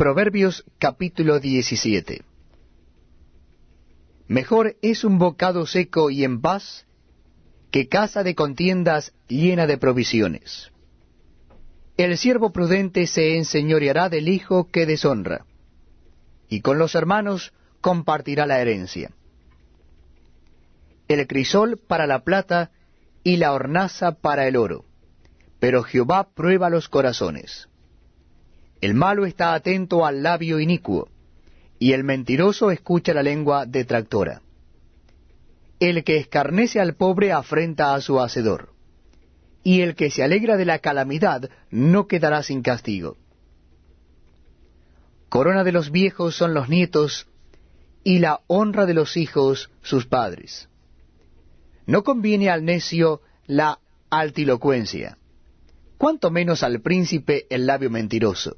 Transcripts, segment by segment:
Proverbios capítulo 17. Mejor es un bocado seco y en paz que casa de contiendas llena de provisiones. El siervo prudente se enseñoreará del hijo que deshonra, y con los hermanos compartirá la herencia. El crisol para la plata y la hornaza para el oro, pero Jehová prueba los corazones. El malo está atento al labio inicuo, y el mentiroso escucha la lengua detractora. El que escarnece al pobre afrenta a su hacedor, y el que se alegra de la calamidad no quedará sin castigo. Corona de los viejos son los nietos, y la honra de los hijos sus padres. No conviene al necio la altilocuencia, cuanto menos al príncipe el labio mentiroso.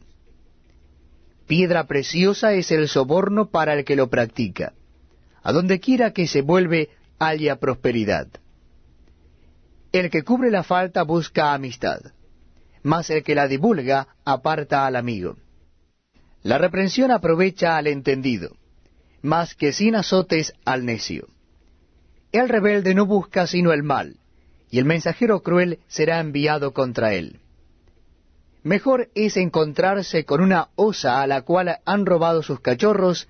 Piedra preciosa es el soborno para el que lo practica. A donde quiera que se vuelve haya prosperidad. El que cubre la falta busca amistad, mas el que la divulga aparta al amigo. La reprensión aprovecha al entendido, mas que sin azotes al necio. El rebelde no busca sino el mal, y el mensajero cruel será enviado contra él. Mejor es encontrarse con una osa a la cual han robado sus cachorros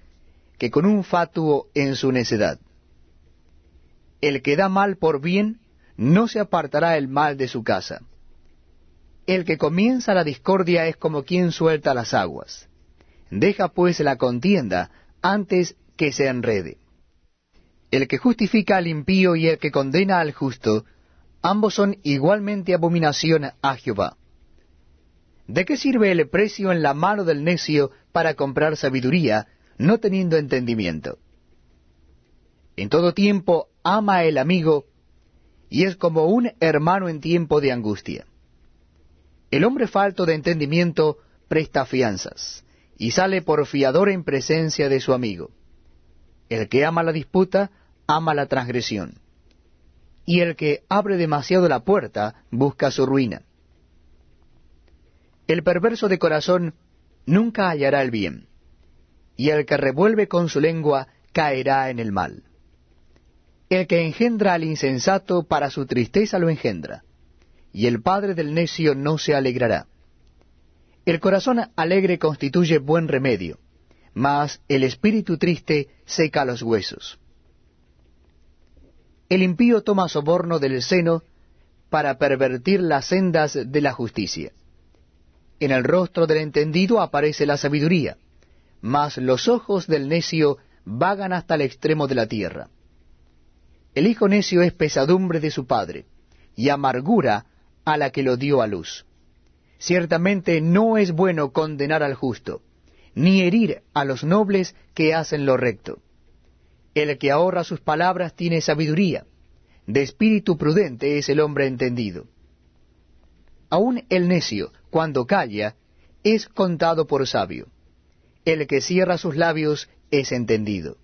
que con un fatuo en su necedad. El que da mal por bien, no se apartará el mal de su casa. El que comienza la discordia es como quien suelta las aguas. Deja pues la contienda antes que se enrede. El que justifica al impío y el que condena al justo, ambos son igualmente abominación a Jehová. ¿De qué sirve el precio en la mano del necio para comprar sabiduría, no teniendo entendimiento? En todo tiempo ama el amigo, y es como un hermano en tiempo de angustia. El hombre falto de entendimiento presta fianzas, y sale por fiador en presencia de su amigo. El que ama la disputa, ama la transgresión. Y el que abre demasiado la puerta, busca su ruina. El perverso de corazón nunca hallará el bien, y el que revuelve con su lengua caerá en el mal. El que engendra al insensato para su tristeza lo engendra, y el padre del necio no se alegrará. El corazón alegre constituye buen remedio, mas el espíritu triste seca los huesos. El impío toma soborno del seno para pervertir las sendas de la justicia. En el rostro del entendido aparece la sabiduría, mas los ojos del necio vagan hasta el extremo de la tierra. El hijo necio es pesadumbre de su padre, y amargura a la que lo dio a luz. Ciertamente no es bueno condenar al justo, ni herir a los nobles que hacen lo recto. El que ahorra sus palabras tiene sabiduría, de espíritu prudente es el hombre entendido. Aun el necio, cuando calla, es contado por sabio. El que cierra sus labios es entendido.